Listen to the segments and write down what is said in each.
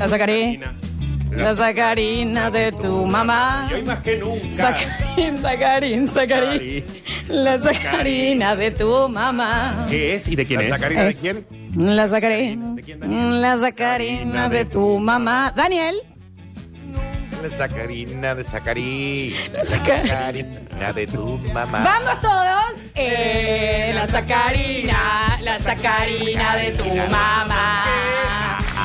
La sacarina. La sacarina de tu mamá. Y hoy más que nunca. Sacarín, sacarín, sacarín. La sacarina de tu mamá. ¿Qué es y de quién ¿La es? sacarina de quién? La sacarina. ¿De quién, Daniel? La sacarina de tu mamá. Daniel. La sacarina de sacarín. La saca- sacarina de tu mamá. Vamos todos. Eh, la sacarina, la sacarina de tu mamá.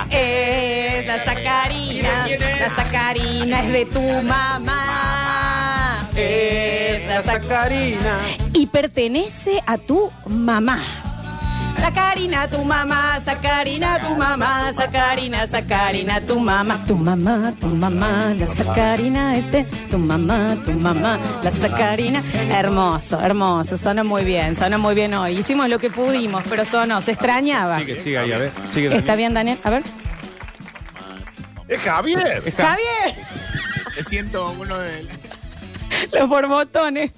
Es la sacarina, la sacarina es de tu mamá. Es la sacarina. Y pertenece a tu mamá. Sacarina, tu mamá, sacarina, tu mamá, sacarina, sacarina, tu mamá, tu mamá, tu mamá, la sacarina es de tu mamá, tu mamá, la sacarina. Hermoso, hermoso, suena muy bien, suena muy bien hoy. Hicimos lo que pudimos, pero sonó, se extrañaba. Sigue, sigue ahí, a ver. Sigue, Daniel. ¿Está bien, Daniel? A ver. ¡Es Javier! Javier, Me siento uno de los borbotones.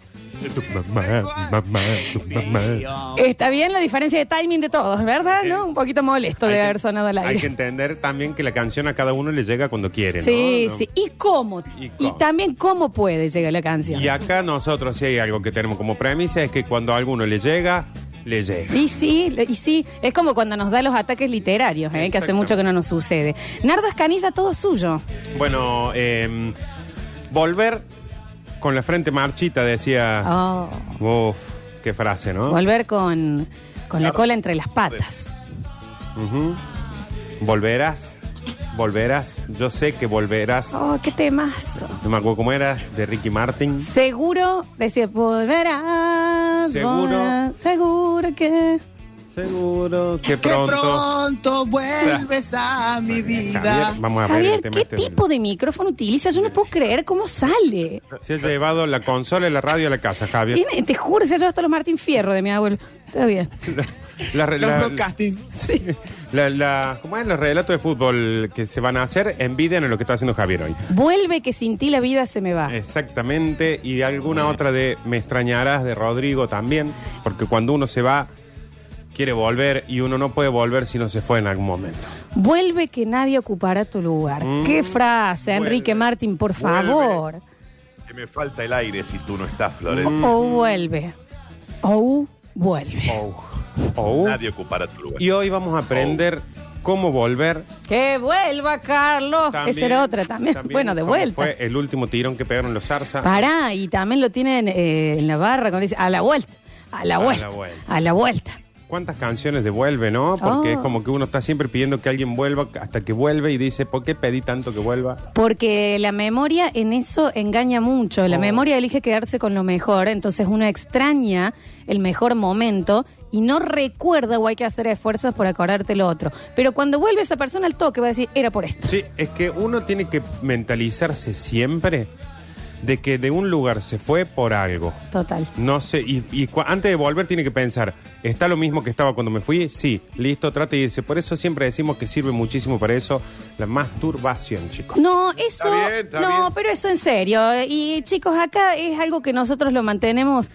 Tu mamá, mamá, tu mamá. Está bien la diferencia de timing de todos, ¿verdad? ¿No? Un poquito molesto de haber sonado al Hay aire. que entender también que la canción a cada uno le llega cuando quiere, ¿no? Sí, No. sí. ¿Y cómo? ¿Y Y, cómo? también cómo puede llegar la canción. Y acá nosotros sí hay algo que tenemos como premisa, es que cuando a alguno le llega, le llega. Y sí, y sí, es como cuando nos da los ataques literarios, ¿eh? que hace mucho que no nos sucede. Nardo Escanilla, todo suyo. Bueno, eh, volver con la frente marchita, decía. Oh, Uf, qué frase, ¿no? volver con, con la cola entre las patas. Ujú. Volverás, volverás. Yo sé que volverás. Oh, qué temazo. No me acuerdo cómo era, de Ricky Martin. Seguro, decía, volverás. Seguro. volverás, seguro que... Seguro que Que pronto. pronto vuelves a mi vida. Javier, vamos a ver Javier, el tema ¿qué este del- tipo de micrófono utiliza? Yo no puedo creer cómo sale. Se ha llevado la consola y la radio a la casa, Javier. Tiene- te juro, se ha llevado hasta los Martín Fierro de mi abuelo. Está bien. La, Los la- broadcasting. la- la- ¿Cómo es los relatos de fútbol que se van a hacer? Envidian en lo que está haciendo Javier hoy. Vuelve que sin ti la vida se me va. Exactamente, y alguna otra de Me extrañarás de Rodrigo también, porque cuando uno se va, quiere volver y uno no puede volver si no se fue en algún momento. Vuelve que nadie ocupará tu lugar. Mm. Qué frase, Enrique. Martín, por Vuelve. favor. Que me falta el aire si tú no estás, Flores. O vuelve. O vuelve. Oh. Oh. Nadie ocupará tu lugar. Y hoy vamos a aprender cómo volver. Que vuelva, Carlos. También- Esa era otra también. Bueno, de vuelta. Fue el último tirón que pegaron los Zarza. Pará, y también lo tienen eh, en la barra cuando dice a la vuelta. A la A la vuelta. A la vuelta. ¿Cuántas canciones de vuelve, no? Porque Oh. es como que uno está siempre pidiendo que alguien vuelva hasta que vuelve y dice, ¿por qué pedí tanto que vuelva? Porque la memoria en eso engaña mucho. La Oh. memoria elige quedarse con lo mejor, entonces uno extraña el mejor momento y no recuerda o hay que hacer esfuerzos por acordarte lo otro. Pero cuando vuelve esa persona al toque va a decir, era por esto. Sí, es que uno tiene que mentalizarse siempre de que de un lugar se fue por algo. Total. No sé, y, antes de volver tiene que pensar, ¿está lo mismo que estaba cuando me fui? Sí, listo, trate y dice. Por eso siempre decimos que sirve muchísimo para eso la masturbación, chicos. No, eso. Está bien, está no, bien. pero eso en serio. Y chicos, acá es algo que nosotros lo mantenemos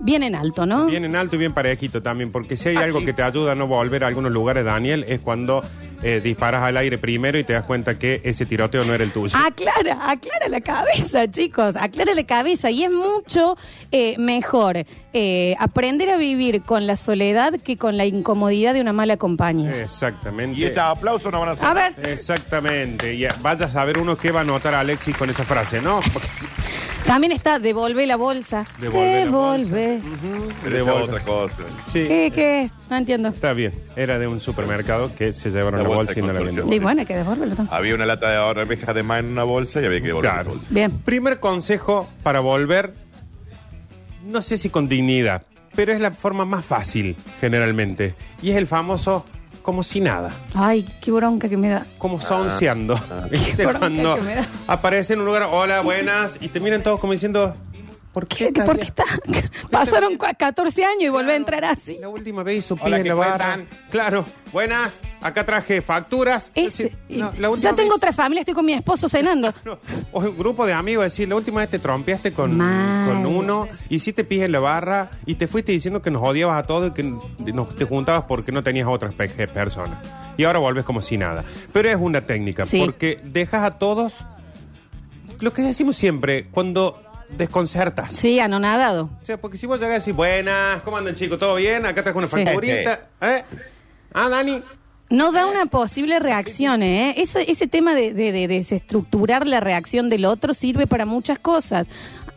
bien en alto, ¿no? Bien en alto y bien parejito también, porque si hay Ah, algo sí. que te ayuda a no volver a algunos lugares, Daniel, es cuando eh, disparas al aire primero y te das cuenta que ese tiroteo no era el tuyo. Aclara, aclara la cabeza, chicos, aclara la cabeza. Y es mucho eh, mejor eh, aprender a vivir con la soledad que con la incomodidad de una mala compañía. Exactamente. Y esos aplausos no van a ser. A ver, Exactamente. Y a- vaya a saber uno qué va a notar Alexis con esa frase, ¿no? También está devolve la bolsa. Devolve la bolsa. Devolve. Pero esa es Devolve. otra cosa. Sí. ¿Qué, qué es? No entiendo. Está bien. Era de un supermercado que se llevaron La la, bolsa bolsa y no la vendieron. Y bueno, hay que devolverlo. ¿no? Había una lata de arvejas de más en una bolsa y había que devolver Claro. la bolsa. Bien. Primer consejo para volver, no sé si con dignidad, pero es la forma más fácil generalmente. Y es el famoso como si nada, Ay, qué bronca que me da. como sonseando. ¿Viste? Qué bronca Cuando que me da. aparece en un lugar, hola, buenas, y te miran todos como diciendo, ¿por ¿Qué- ¿Por qué está? Pasaron cua- 14 años y volví a entrar así. La última vez hizo Hola, pis en ¿qué la barra. Claro, buenas. Acá traje facturas. Ese- no, la ya tengo vez- otra familia, estoy con mi esposo cenando. No, o un grupo de amigos decir, la última vez te trompeaste con, con uno, hiciste pis en la barra y te fuiste diciendo que nos odiabas a todos y que nos, te juntabas porque no tenías otras pe- personas. Y ahora vuelves como si nada. Pero es una técnica, Sí. porque dejas a todos lo que decimos siempre, cuando desconcertas. Sí, anonadado. O sea, porque si vos llegas y decís, buenas, ¿cómo andan chicos? ¿Todo bien? Acá trajo una Sí. facturita. ¿Eh? Ah, Dani. No da una posible reacción, ¿eh? Ese, ese tema de, de- de desestructurar la reacción del otro sirve para muchas cosas.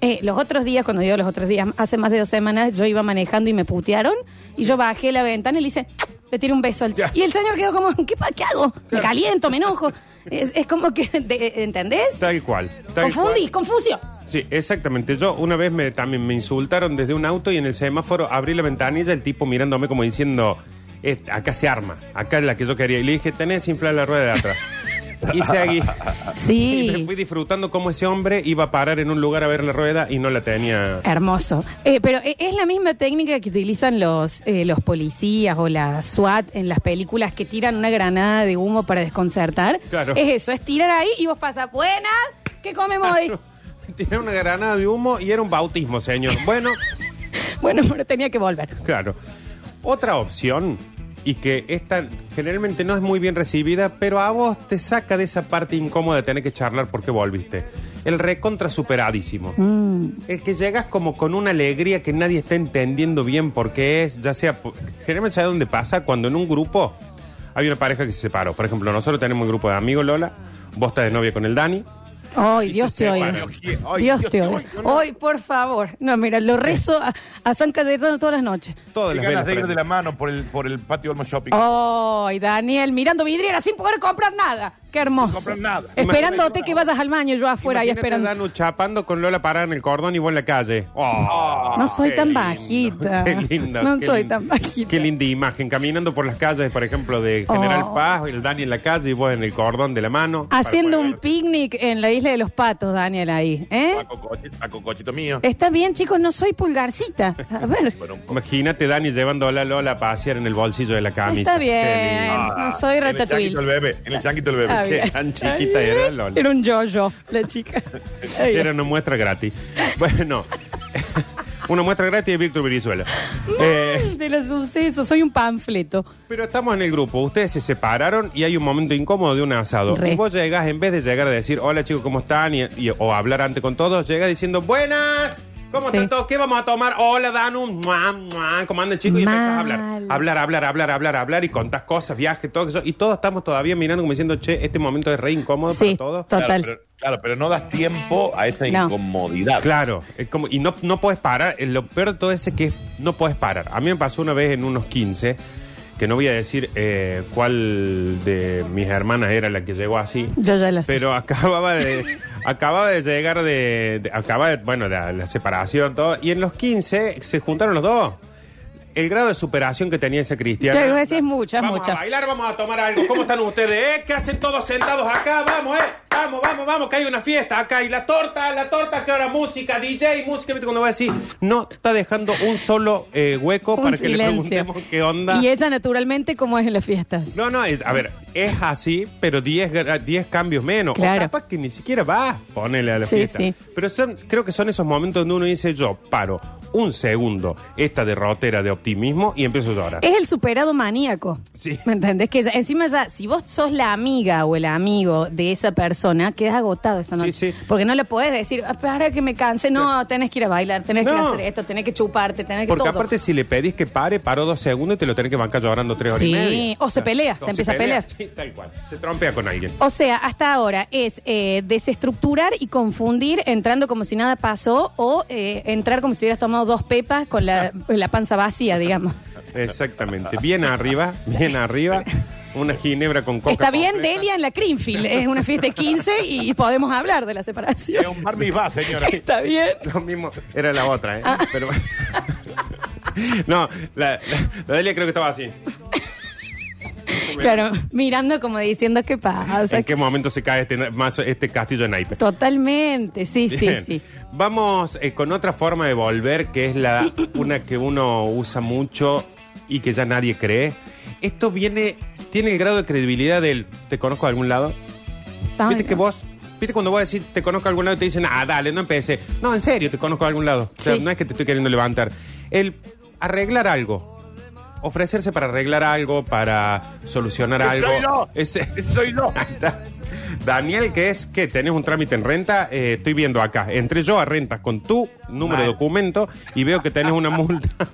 Eh, los otros días, cuando digo los otros días, hace más de dos semanas, yo iba manejando y me putearon y yo bajé la ventana y le hice, le tiré un beso al Ya. Y el señor quedó como, ¿qué, pa- qué hago? Me caliento, me enojo. Es, es como que, de- ¿entendés? Tal cual. tal Confundí, cual. Sí, exactamente. Yo una vez me, también me insultaron desde un auto y en el semáforo abrí la ventanilla, el tipo mirándome como diciendo, "Eh, acá se arma, acá es la que yo quería. Y le dije, tenés inflar la rueda de atrás. y seguí. Y me Sí. fui disfrutando cómo ese hombre iba a parar en un lugar a ver la rueda y no la tenía. Hermoso. Eh, pero eh, es la misma técnica que utilizan los, eh, los policías o la SWAT en las películas que tiran una granada de humo para desconcertar. Claro. Es eso, es tirar ahí y vos pasas, buenas, ¿qué comemos hoy? Tenía una granada de humo y era un bautismo, señor. Bueno, bueno, pero tenía que volver. claro. Otra opción, y que esta generalmente no es muy bien recibida, pero a vos te saca de esa parte incómoda de tener que charlar porque volviste. El recontra superadísimo. Mm. El que llegas como con una alegría que nadie está entendiendo bien por qué es, ya sea, po- generalmente sabe dónde pasa cuando en un grupo hay una pareja que se separó. Por ejemplo, nosotros tenemos un grupo de amigos, Lola, vos estás de novia con el Dani. Ay, Dios te oiga. Dios te oiga. yo no- Hoy, por favor. No, mira, lo rezo a, a San Cayetano todas las noches. Todas Qué las ganas de ir de la mano por el, por el patio Olmo Shopping. Ay, Daniel, mirando vidriera sin poder comprar nada. Qué hermoso. comprar nada. Esperándote que vayas al baño, yo afuera y Imagínate a esperando. Danu chapando con Lola parada en el cordón y vos en la calle. Oh, No soy qué tan lindo, bajita. Qué lindo. No qué soy lindo. tan bajita. Qué linda imagen. Caminando por las calles, por ejemplo, de General Oh. Paz, el Dani en la calle y vos en el cordón de la mano. Haciendo un picnic en la isla de los patos, Daniel, ahí. ¿eh? Paco Coche- Paco Cochito mío. Está bien, chicos, no soy pulgarcita. A ver. Bueno, un poco. Imagínate Dani llevando a la Lola a pasear en el bolsillo de la camisa. Está bien. no soy en el ratatouille. chanquito del bebé. En el chanquito del Ah, bebé. bien. Qué tan chiquita era Lola. Era un yo-yo, la chica. Era una muestra gratis. Bueno, una muestra gratis de Víctor Virizuela. Eh, De los sucesos, soy un panfleto. pero estamos en el grupo. Ustedes se separaron y hay un momento incómodo de un asado. Re. Y vos llegas, en vez de llegar a decir, hola chicos, ¿cómo están? Y, y- o hablar antes con todos, llegas diciendo, buenas. ¿Cómo Sí. están todos? ¿Qué vamos a tomar? Hola, Danu. Mua, mua. ¿Cómo andan, chicos? Y Mal. empezás a hablar. Hablar, hablar, hablar, hablar, hablar. Y contás cosas, viajes, todo eso. Y todos estamos todavía mirando como diciendo, che, este momento es re incómodo Sí, para todos. total. Claro pero, claro, pero no das tiempo a esa No. incomodidad. Claro, es como, y no, no puedes parar. Eh, Lo peor de todo es que no puedes parar. A mí me pasó una vez en unos 15, que no voy a decir eh, cuál de mis hermanas era la que llegó así, Yo ya lo sé. pero acababa de, acababa de llegar de, acaba de, bueno, de la, la separación, todo, y en los 15 se juntaron los dos. El grado de superación que tenía iba a decir es mucha, vamos mucha. a bailar, vamos a tomar algo. ¿Cómo están ustedes? ¿Eh? ¿Qué hacen todos sentados acá? Vamos, ¿eh? Vamos, vamos, vamos, que hay una fiesta acá. Y la torta, la torta, que ahora música, DJ, música. ¿Viste cuando va a decir? No está dejando un solo eh, hueco Un para que le preguntemos qué onda. Y ella, naturalmente, como es en las fiestas. No, no, es, a ver, es así, pero 10 gra- 10 cambios menos. Claro. O capaz que ni siquiera va, ponele a la Sí, fiesta. sí. Pero son, creo que son esos momentos donde uno dice, yo paro un segundo esta derrotera de optimismo y empiezo a llorar. Es el superado maníaco. Sí. ¿Me entendés? Que ya- encima ya, si vos sos la amiga o el amigo de esa persona, quedas agotado esa Sí, noche. sí. Porque no le podés decir, "Ah, para que me canse. No, tenés que ir a bailar, tenés que No. hacer esto, tenés que chuparte, tenés que Porque todo. aparte si le pedís que pare, paró dos segundos y te lo tenés que bancar llorando tres horas Sí, y media. o se pelea, se empieza a pelear. Sí, tal cual. Se trompea con alguien. O sea, hasta ahora es eh, desestructurar y confundir entrando como si nada pasó o eh, entrar como si hubieras tomado dos pepas con la, la panza vacía, digamos. Exactamente. Bien arriba, bien arriba. Una ginebra con coca. Está bien completa. Delia en la Greenfield, es una fiesta de 15 y podemos hablar de la separación. Es un bar va, señora. Está bien. Lo mismo, era la otra, ¿eh? Ah. Pero... no, la, la, la Delia creo que estaba así. Claro, mirando como diciendo qué pasa. ¿En qué momento se cae este, mazo- este castillo de naipes? Totalmente, sí, sí, sí. Vamos eh, con otra forma de volver, que es la una que uno usa mucho y que ya nadie cree. Esto viene, tiene el grado de credibilidad del ¿te conozco de algún lado? Ay, Viste que vos, viste cuando vos decís te conozco de algún lado y te dicen, ah, dale, no empecé. No, en serio, te conozco de algún lado. O sea, Sí. no es que te estoy queriendo levantar. El arreglar algo. Ofrecerse para arreglar algo, para solucionar algo. soy yo. Ese- soy yo. Ahí está. Daniel, ¿qué es? que ¿Tenés un trámite en renta? Eh, estoy viendo acá. Entré yo a renta con tu número de documento y veo que tenés una multa.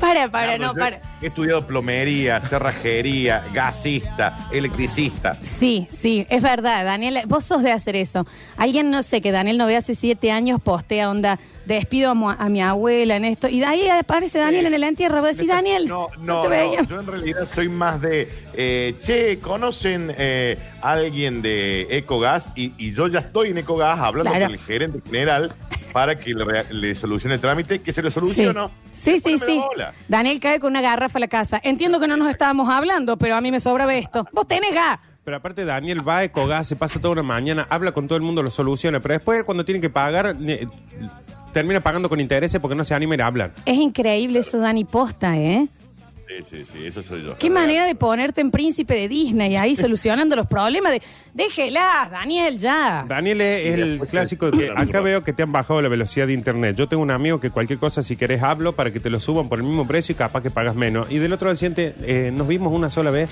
Para, para, Carlos, no, yo para. He estudiado plomería, cerrajería, gasista, electricista. Sí, sí, es verdad, Daniel, vos sos de hacer eso. Alguien, no sé, que Daniel no ve hace siete años, postea onda, despido a, mi abuela en esto, y de ahí aparece Daniel en el entierro, vos decís, Daniel, No, no, no, te no, veía. Yo en realidad soy más de, eh, che, ¿conocen eh, a alguien de Ecogas? Y, y yo ya estoy en Ecogas hablando Claro. con el gerente general para que le, le solucione el trámite, que se lo solucionó. Sí, sí, sí. bola. Daniel cae con una garrafa a la casa. Entiendo que no nos estábamos hablando, pero a mí me sobra esto. Vos tenés gas. Pero aparte Daniel va a Ecogas, se pasa toda una mañana, habla con todo el mundo, lo soluciona, pero después cuando tiene que pagar, eh, termina pagando con intereses porque no se anima a ir a hablar. Es increíble eso, Dani Posta, ¿eh? Sí, sí, sí, eso soy yo. Qué manera de ponerte en príncipe de Disney ahí solucionando los problemas de... Déjela, Daniel, ya. Daniel es, el después clásico que acá veo que te han bajado la velocidad de internet. Yo tengo un amigo que cualquier cosa, si querés, hablo para que te lo suban por el mismo precio y capaz que pagas menos. Y del otro siente, eh, nos vimos una sola vez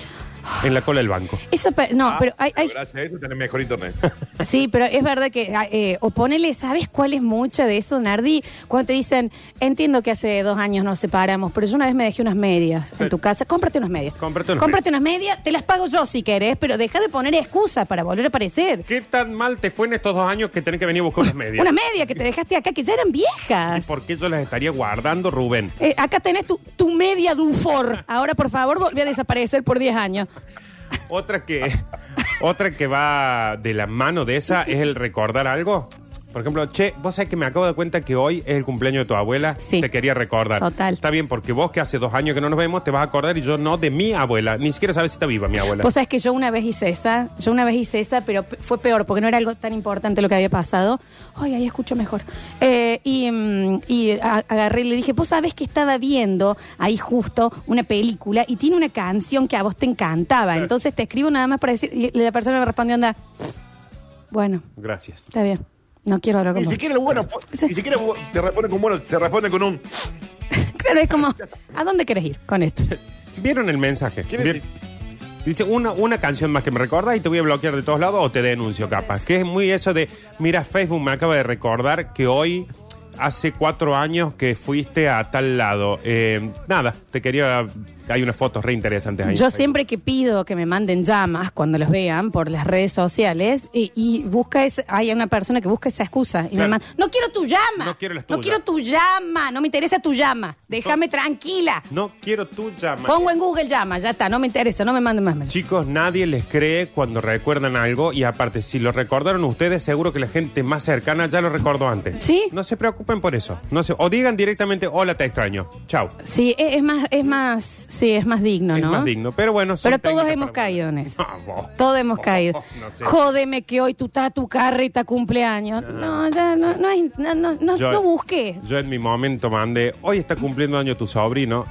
en la cola del banco. Eso, pe- no, Ah, pero hay, hay- Gracias a eso tenés mejor internet. Sí, pero es verdad que, ah, eh, o ponele, ¿sabes cuál es mucha de eso, Nardi? Cuando te dicen, entiendo que hace dos años nos separamos, pero yo una vez me dejé unas medias en tu casa, cómprate unas medias. Cómprate unas Cómprate unas medias, te las pago yo si querés, pero deja de poner excusas para volver a aparecer. ¿Qué tan mal te fue en estos dos años que tenés que venir a buscar unas medias? Unas medias que te dejaste acá que ya eran ¿Y viejas. por qué yo las estaría guardando, Rubén? Eh, acá tenés tu, tu media Dufor. Ahora, por favor, volví a desaparecer por 10 años. Otra que, otra que va de la mano de esa es el recordar algo. Por ejemplo, che, vos sabés que me acabo de dar cuenta que hoy es el cumpleaños de tu abuela. Sí. Te quería recordar. Total. Está bien, porque vos que hace dos años que no nos vemos, te vas a acordar y yo no de mi abuela. Ni siquiera sabes si está viva mi abuela. Vos sabés que yo una vez hice esa, yo una vez hice esa, pero pe- fue peor porque no era algo tan importante lo que había pasado. Ay, ahí escucho mejor. Eh, y mm, y a- agarré y le dije, vos sabés que estaba viendo ahí justo una película y tiene una canción que a vos te encantaba. Entonces te escribo nada más para decir, y la persona me respondió, anda, bueno, Gracias. está bien, no quiero hablar con Ni vos. siquiera el bueno, ni siquiera te responde con bueno, te responde con un. Claro, es como, ¿a dónde querés ir con esto? ¿Vieron el mensaje? ¿Quién Bien- es? Dice, una, una canción más que me recorda y te voy a bloquear de todos lados o te denuncio capaz. Que es muy eso de, mira, Facebook me acaba de recordar que hoy, hace cuatro años que fuiste a tal lado. Eh, nada, te quería... Hay unas fotos re interesantes ahí. Yo siempre que pido que me manden llamas cuando los vean por las redes sociales y, y busca ese, hay una persona que busca esa excusa y me Claro. manda, no quiero tu llama, No quiero las no tuyas. quiero tu llama, no me interesa tu llama, déjame tranquila. No quiero tu llama. Pongo en Google llama, ya está, no me interesa, no me manden más. Chicos, nadie les cree cuando recuerdan algo y aparte, si lo recordaron ustedes, seguro que la gente más cercana ya lo recordó antes. ¿Sí? No se preocupen por eso. No se, o digan directamente, hola, te extraño. Chao. Sí, es, es más, es más, sí, es más digno, es ¿no? más digno. Pero bueno, son Pero todos técnicas hemos para- caído en eso. No, vos. Todos hemos caído. no sé. Jódeme que hoy tú estás tu carreta cumpleaños. No, ya no, no, hay- no, no, no, Yo- no busque. Yo en mi momento mandé, hoy está cumpliendo año tu sobrino.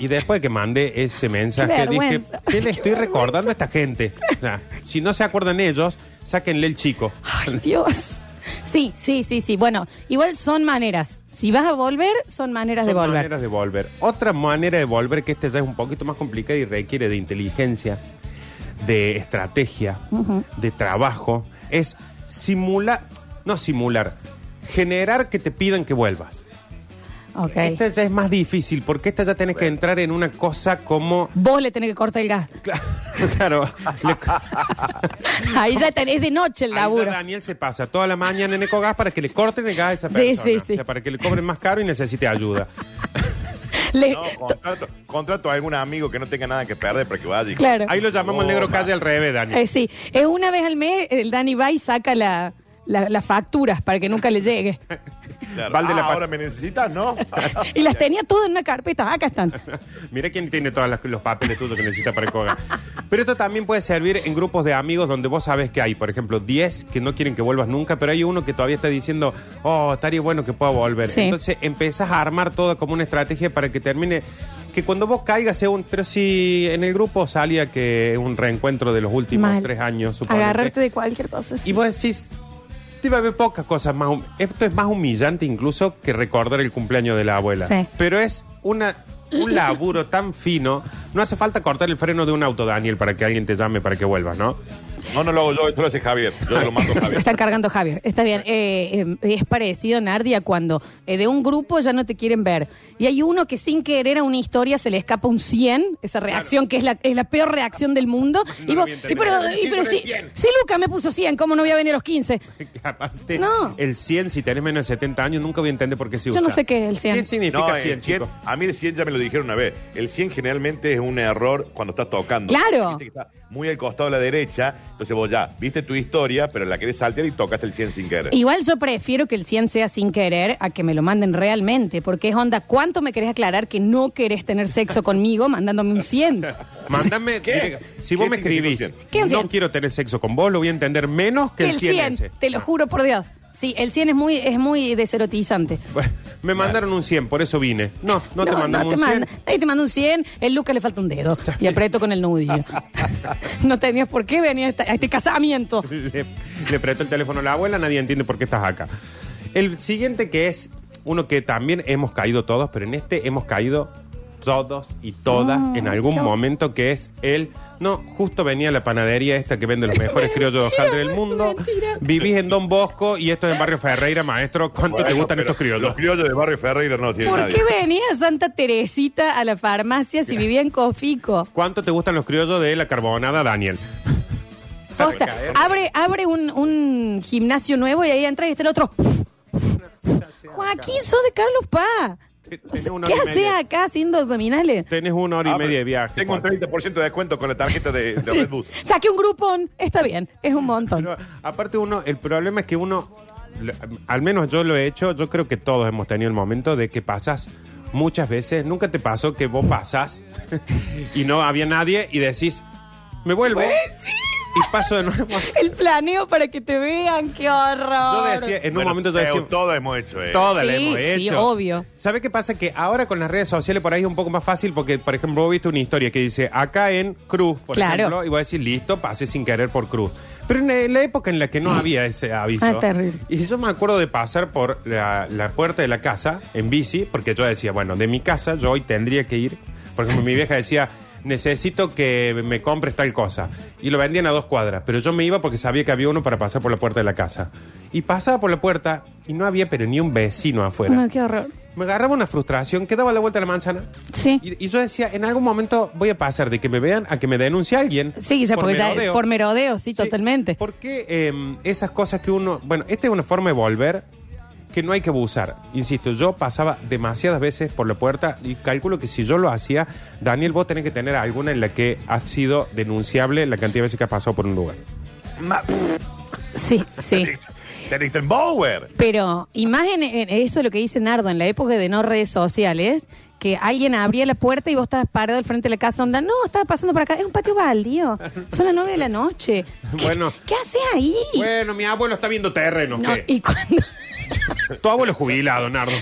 Y después que mandé ese mensaje, dije, vergüenza. ¿qué le estoy recordando a esta gente? O sea, si no se acuerdan ellos, sáquenle el chico. Ay, Dios. Sí, sí, sí, sí. Bueno, igual son maneras. Si vas a volver, son maneras de Son volver. maneras de volver. Otra manera de volver, que esta ya es un poquito más complicada y requiere de inteligencia, de estrategia, de trabajo, es simular, no simular, generar que te pidan que vuelvas. Ok. Esta ya es más difícil, porque esta ya tenés que entrar en una cosa como... Vos le tenés que cortar el gas. Claro, le- Ahí ya tenés de noche el Ahí ya laburo. Daniel se pasa toda la mañana en Ecogas para que le corten el gas a esa Sí, persona. sí, sí. O sea, para que le cobren más caro y necesite ayuda. Le- No, contrato, contrato a algún amigo que no tenga nada que perder para que vaya. y- Claro. Ahí lo llamamos el negro calle al revés, Daniel. Eh, sí, es una vez al mes, el Dani va y saca la, la- las facturas para que nunca le llegue. Claro. Valde la Ah, pa- ahora me necesitas, ¿no? Y las tenía todas en una carpeta. Acá están. Mira quién tiene todos los papeles tuyos que necesita para Ecogas. Pero esto también puede servir en grupos de amigos donde vos sabes que hay, por ejemplo, 10 que no quieren que vuelvas nunca, pero hay uno que todavía está diciendo, oh, estaría bueno que pueda volver. Sí. Entonces empezás a armar todo como una estrategia para que termine. Que cuando vos caigas sea un. Pero si en el grupo salía que un reencuentro de los últimos Mal. tres años, suponete. Agarrarte de cualquier cosa. sí. Y vos decís, debe haber pocas cosas más. hum- Esto es más humillante incluso que recordar el cumpleaños de la abuela. Sí. Pero es una, un laburo tan fino. No hace falta cortar el freno de un auto, Daniel, para que alguien te llame para que vuelvas, ¿no? No, no lo hago yo, esto lo hace Javier. Yo lo mando a Se Javier. está cargando Javier. Está bien. Eh, eh, es parecido, Nardia, cuando eh, de un grupo ya no te quieren ver. Y hay uno que sin querer a una historia se le escapa un 100, esa reacción que es la, es la peor reacción del mundo. No y, vos- y pero, y pero si, 100. si Luca me puso 100, ¿cómo no voy a venir a los 15? Que aparte, No. el 100, si tenés menos de 70 años, nunca voy a entender por qué se Yo usa. no sé qué es el 100. ¿Qué significa No, 100, el 100, chicos? a mí el 100 ya me lo dijeron una vez. El 100 generalmente es un error cuando estás tocando. Claro. Viste que está muy al costado de la derecha, entonces vos ya viste tu historia, pero la querés saltear y tocaste el 100 sin querer. Igual yo prefiero que el 100 sea sin querer a que me lo manden realmente, porque es onda, ¿cuánto me querés aclarar que no querés tener sexo conmigo mandándome un 100? Mándame. ¿Qué? mire, si ¿Qué vos me escribís, 100? ¿Qué es un no 100? quiero tener sexo con vos, lo voy a entender menos que, Que el 100, ese. te lo juro por Dios. Sí, el 100 es muy, es muy deserotizante. Bueno, me mandaron un 100, por eso vine. No, no, te mandamos un 100. manda. Nadie te manda un 100, el Lucas le falta un dedo y aprieto con el nudillo. no tenías por qué venir a esta- a este casamiento. le, le prestó el teléfono a la abuela, nadie entiende por qué estás acá. El siguiente que es uno que también hemos caído todos, pero en este hemos caído todos y todas en algún qué momento que es el no, justo venía la panadería esta que vende los mejores criollos de hojaldre del mundo. mentira. Vivís en Don Bosco y esto es en Barrio Ferreira, maestro. ¿Cuánto te gustan pero estos criollos? Los criollos de Barrio Ferreira no tienen ¿Por nadie. qué venía Santa Teresita a la farmacia si vivía en Cofico? ¿Cuánto te gustan los criollos de la carbonada, Daniel? Posta, abre, abre un, un gimnasio nuevo y ahí entra y está el otro. Joaquín, sos de Carlos Paz. O sea, Tenés una ¿Qué hora y haces media. acá haciendo abdominales? Tenés una hora y Ah, media de viaje. Tengo un Juan. 30% de descuento con la tarjeta de, de Red Bull. Saque un grupón. Está bien, es un montón. Pero aparte uno, el problema es que uno, lo- al menos yo lo he hecho, yo creo que todos hemos tenido el momento de que pasas muchas veces, nunca te pasó que vos pasás y no había nadie y decís, me vuelvo y paso de nuevo. El planeo para que te vean, qué horror. Yo decía, en un Bueno, momento yo eh, decía, Todos hemos hecho eso. todas la Sí, hemos sí, hecho. obvio. ¿Sabe qué pasa? Que ahora con las redes sociales por ahí es un poco más fácil porque, por ejemplo, vos viste una historia que dice acá en Cruz, por Claro. ejemplo, y vos decís, listo, pasé sin querer por Cruz. Pero en la, en la época en la que no había ese aviso. Ah, terrible. Y yo me acuerdo de pasar por la, la puerta de la casa en bici, porque yo decía, bueno, de mi casa yo hoy tendría que ir. Por ejemplo, mi vieja decía, necesito que me compres tal cosa. Y lo vendían a dos cuadras, pero yo me iba porque sabía que había uno para pasar por la puerta de la casa. Y pasaba por la puerta y no había pero ni un vecino afuera. No, qué horror. Me agarraba una frustración que daba la vuelta a la manzana. Sí. Y, y yo decía, en algún momento voy a pasar de que me vean a que me denuncie alguien. Sí, ya, por porque ya- merodeo. por merodeo, sí, Sí, totalmente. Porque eh, esas cosas que uno. Bueno, esta es una forma de volver que no hay que abusar. Insisto, yo pasaba demasiadas veces por la puerta y calculo que si yo lo hacía, Daniel, vos tenés que tener alguna en la que ha sido denunciable la cantidad de veces que has pasado por un lugar. Ma- Sí, sí. De Lichtenbauer. Pero imagen eso es lo que dice Nardo en la época de no redes sociales, que alguien abría la puerta y vos estabas parado al frente de la casa, onda, no, estaba pasando por acá, es un patio baldío, son las nueve de la noche. ¿Qué- Bueno. ¿Qué hace ahí? Bueno, mi abuelo está viendo terreno. No, ¿qué? y cuando Tu abuelo es jubilado, Nardo.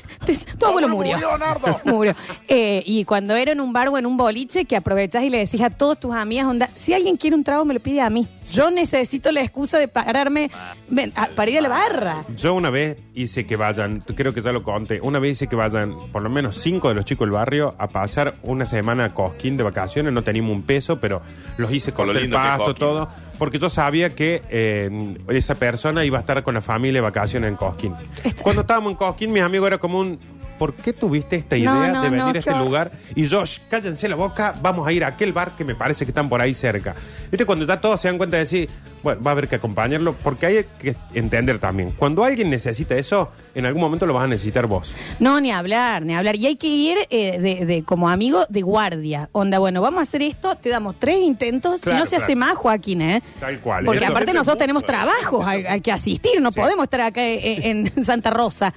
tu abuelo murió. murió, Nardo. Murió. Eh, y cuando era en un bar o en un boliche, que aprovechás y le decís a todas tus amigas, onda, si alguien quiere un trago, me lo pide a mí. Yo necesito la excusa de pararme ven, a- para ir a la barra. Yo una vez hice que vayan, creo que ya lo conté, una vez hice que vayan por lo menos cinco de los chicos del barrio a pasar una semana a Cosquín de vacaciones, no teníamos un peso, pero los hice Con con lo el lindo que es pasto, Cosquín. todo, porque yo sabía que eh, esa persona iba a estar con la familia de vacaciones en Cosquín. Cuando estábamos en Cosquín, mis amigos era como un... ¿por qué tuviste esta idea no, de venir no, a este lugar? Y yo, "Shh, cállense la boca, vamos a ir a aquel bar que me parece que están por ahí cerca. ¿Viste? Cuando ya todos se dan cuenta de decir, bueno, va a haber que acompañarlo, porque hay que entender también, cuando alguien necesita eso, en algún momento lo vas a necesitar vos. No, ni hablar, ni hablar. Y hay que ir eh, de, de- como amigo de guardia. Onda, bueno, vamos a hacer esto, te damos tres intentos Claro, y no se claro. hace más, Joaquín, ¿eh? Tal cual. Porque aparte nosotros mucho, tenemos ¿eh? trabajos, hay, hay que asistir, no Sí. podemos estar acá en, en Santa Rosa.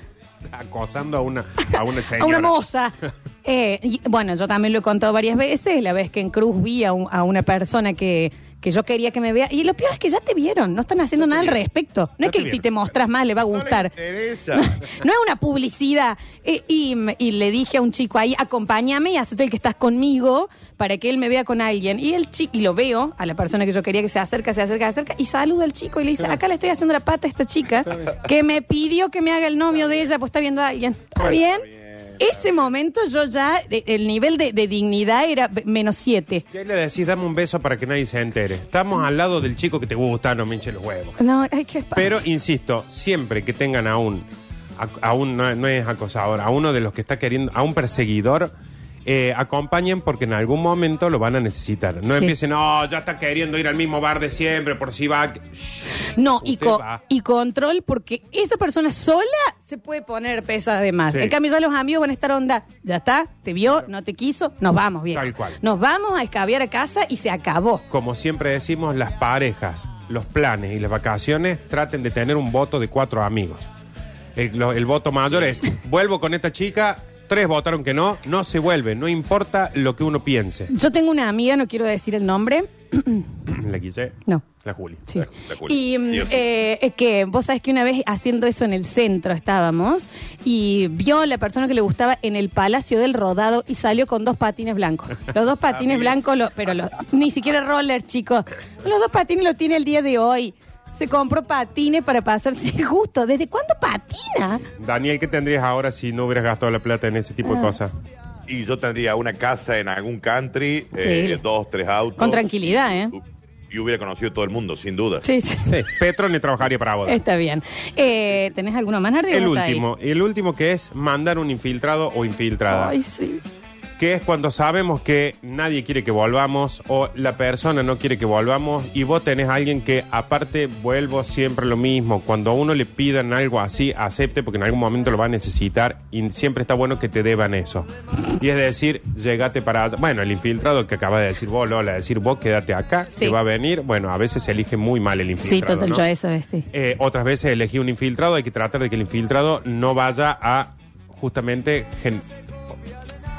Acosando a una, a una señora. A una moza. Eh, y, bueno, yo también lo he contado varias veces, la vez que en Cruz vi a, un- a una persona que, que yo quería que me vea. Y lo peor es que ya te vieron, no están haciendo nada al respecto. No es que si te mostras más le va a No gustar. le interesa. No es una publicidad. Eh, y, y le dije a un chico ahí, acompáñame y hacete el que estás conmigo para que él me vea con alguien. Y el chico, y lo veo a la persona que yo quería que se acerca, se acerca, se acerca, y saluda al chico y le dice, acá le estoy haciendo la pata a esta chica que me pidió que me haga el novio de ella, pues está viendo a alguien. ¿Está bien? Ese momento yo ya, el nivel de, de dignidad era menos siete. Y ahí le decís, dame un beso para que nadie se entere. Estamos al lado del chico que te gusta, no me hinche los huevos. No, ay, qué pa- Pero insisto, siempre que tengan a un, a, a un no, no es acosador, a uno de los que está queriendo, a un perseguidor, eh, acompañen porque en algún momento lo van a necesitar. No Sí. empiecen, no, ya está queriendo ir al mismo bar de siempre, por si va. Shh. No, y, Usted co- va. y control, porque esa persona sola se puede poner pesada de más. Sí. En cambio, ya los amigos van a estar onda, ya está, te vio, no te quiso, nos vamos bien. Tal cual. Nos vamos a escabiar a casa y se acabó. Como siempre decimos, las parejas, los planes y las vacaciones traten de tener un voto de cuatro amigos. El, lo- el voto mayor es, vuelvo con esta chica, tres votaron que no, no se vuelve, no importa lo que uno piense. Yo tengo una amiga, no quiero decir el nombre, La Guille, no. la Juli. Sí. La- la Juli. Y mm, eh, es que vos sabés que una vez haciendo eso en el centro estábamos y vio a la persona que le gustaba en el Palacio del Rodado y salió con dos patines blancos. Los dos patines Ah, bien. blancos, lo- pero los- ni siquiera roller, chicos. Los dos patines lo tiene el día de hoy. Se compró patines para pasarse justo. ¿Desde cuándo patina? Daniel, ¿qué tendrías ahora si no hubieras gastado la plata en ese tipo Ah. de cosas? Y yo tendría una casa en algún country, eh, dos, tres autos. Con tranquilidad, ¿eh? Y hubiera conocido todo el mundo, sin duda. Sí, sí. Sí, Petro ni trabajaría para vos. Está bien. Eh, ¿Tenés alguno más, Nardi? El ¿O está ahí? último, el último que es mandar un infiltrado o infiltrada. Ay, sí. Que es cuando sabemos que nadie quiere que volvamos o la persona no quiere que volvamos y vos tenés a alguien que aparte vuelvo siempre lo mismo, cuando a uno le pidan algo así, acepte porque en algún momento lo va a necesitar y siempre está bueno que te deban eso. Y es decir, llegate para... Bueno, el infiltrado que acaba de decir vos, Lola, decir vos quédate acá, Sí. que va a venir, bueno, a veces se elige muy mal el Sí, infiltrado. total, ¿no? yo esa vez, sí. Eh, otras veces elegí un infiltrado, hay que tratar de que el infiltrado no vaya a justamente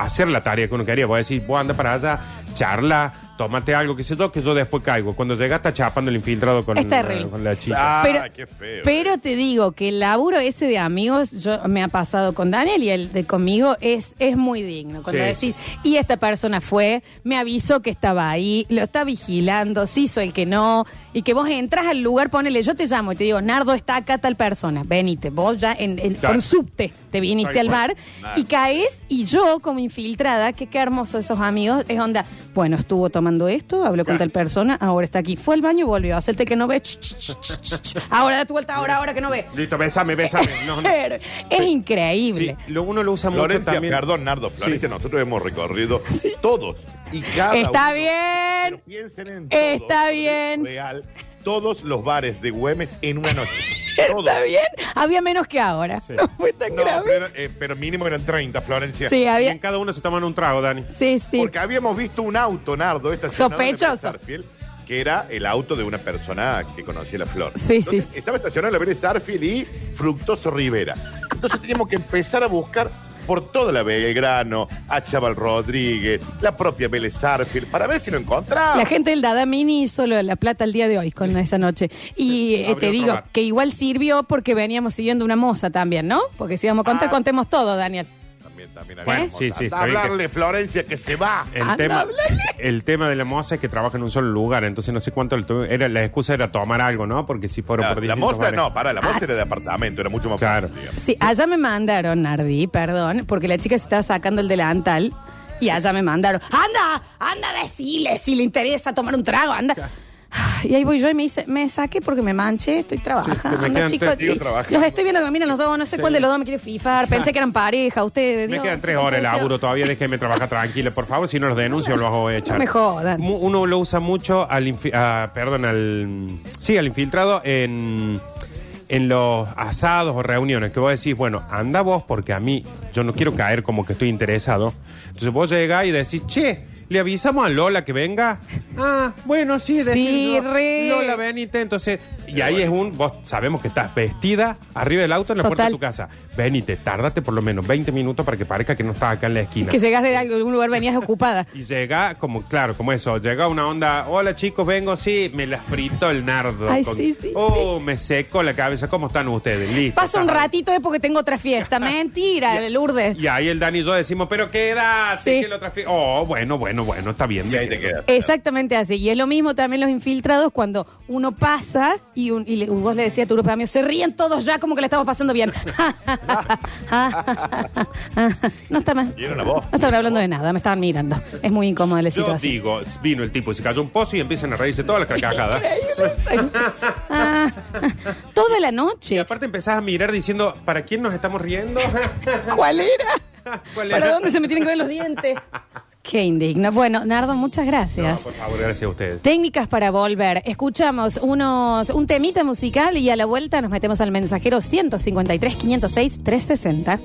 hacer la tarea que uno quería. Voy a decir, vos anda para allá, charla, tómate algo, que sé yo, que yo después caigo. Cuando llega está chapando el infiltrado con, Es terrible. con la chica. Ah, Pero- qué feo. Pero te digo que el laburo ese de amigos, yo me ha pasado con Daniel y el de conmigo, es, es muy digno. Cuando Sí. decís, y esta persona fue, me avisó que estaba ahí, lo está vigilando, se hizo el que no, y que vos entras al lugar, ponele, yo te llamo y te digo, Nardo está acá tal persona, venite, vos ya en, en- Claro. con subte te viniste Tal al cual. bar y caes, y yo como infiltrada, que qué hermoso esos amigos, es onda, bueno, estuvo tomando esto, habló con tal persona, ahora está aquí, fue al baño y volvió, hacerte que no ve, ch, ch, ch, ch, ch. ahora da tu vuelta, ahora, ahora que no ve. Listo, besame, besame. No, no. Pero es increíble. Sí, lo, uno lo usa mucho Florencia, también. perdón, Nardo, Florencia, nosotros hemos recorrido todos y cada Está uno. bien. Pero piensen en todo, Está bien. Real, todos los bares de Güemes en una noche. Todos. Está bien. Había menos que ahora. Sí. No fue tan No, grave. pero, eh, pero mínimo eran 30, Florencia. Sí, Y en cada uno se toman un trago, Dani. Sí, sí. Porque habíamos visto un auto, Nardo, estacionado en Sospechoso. la Vélez Arfield, que era el auto de una persona que conocía la flor. Sí, Entonces, sí. Estaba estacionado en la Vélez Arfield y Fructoso Rivera. Entonces teníamos que empezar a buscar por toda la Belgrano, a Chaval Rodríguez, la propia Vélez Arfield, para ver si lo encontraba. La gente del Dada Mini hizo lo de la plata el día de hoy con esa noche. Y eh, te digo que igual sirvió porque veníamos siguiendo una moza también, ¿no? Porque si vamos a contar, Ah. contemos todo, Daniel. También, también Bueno, sí, sí, Anda está bien hablarle, Florencia, que se va. El Anda, tema, háblale. el tema de la moza es que trabaja en un solo lugar, entonces no sé cuánto le era la excusa era tomar algo, ¿no? Porque si fueron La, por la distintos moza, bares. no, para, la moza Ah, era de apartamento, era mucho más Claro. fácil, digamos. Sí, allá me mandaron, Nardi, perdón, porque la chica se estaba sacando el delantal y allá me mandaron, anda, anda, decile si le interesa tomar un trago, anda. Y ahí voy yo y me dice, me saqué porque me manché, estoy trabajando, Sí, me quedan chicos. tres- sigo y trabajando. los estoy viendo que miran los dos, no sé cuál de los dos me quiere fifar. Pensé que eran pareja, ustedes. Me Dios, quedan tres horas de laburo todavía, déjenme trabajar tranquilo, por favor, si no los denuncio los voy a echar. No me jodan. Uno lo usa mucho al, ah, perdón, al, sí, al infiltrado en, en los asados o reuniones, que vos decís, bueno, anda vos porque a mí yo no quiero caer como que estoy interesado. Entonces vos llegás y decís, che, ¿le avisamos a Lola que venga? Ah, bueno, sí, Sí, Lo- re. Lola, venite. Entonces, y ahí es un, vos sabemos que estás vestida arriba del auto en la puerta de Total. tu casa. Venite, tárdate por lo menos 20 minutos para que parezca que no estás acá en la esquina. Que llegas de algún lugar, venías ocupada. Y llega como, claro, como eso, llega una onda, hola chicos, vengo, sí, me la frito el nardo. Ay, sí, sí, Oh, me seco la cabeza, ¿cómo están ustedes? Listo. Pasa un está. ratito es porque tengo otra fiesta. Mentira, Lourdes. Y ahí el Dani y yo decimos, pero quédate, Sí. que la otra fiesta. Oh, bueno, bueno, bueno, está bien. Y ahí te quedas. Exactamente así. Y es lo mismo también los infiltrados cuando uno pasa y, un- y le- vos le decías a tu grupo de amigos, se ríen todos ya como que le estamos pasando bien. no Y una voz. no estaban hablando de nada, me estaban mirando. Es muy incómoda la Yo situación. digo, vino el tipo y se cayó un pozo y empiezan a reírse todas las carcajadas. Ah, toda la y noche. aparte empezás a mirar diciendo, ¿para quién nos estamos riendo? ¿Cuál era? ¿Cuál ¿Para era? dónde se me tienen que ver los dientes? Qué indigno. Bueno, Nardo, muchas No, gracias. por favor, gracias a ustedes. Técnicas para volver. Escuchamos unos, un temita musical y a la vuelta nos metemos al mensajero 153 506 360.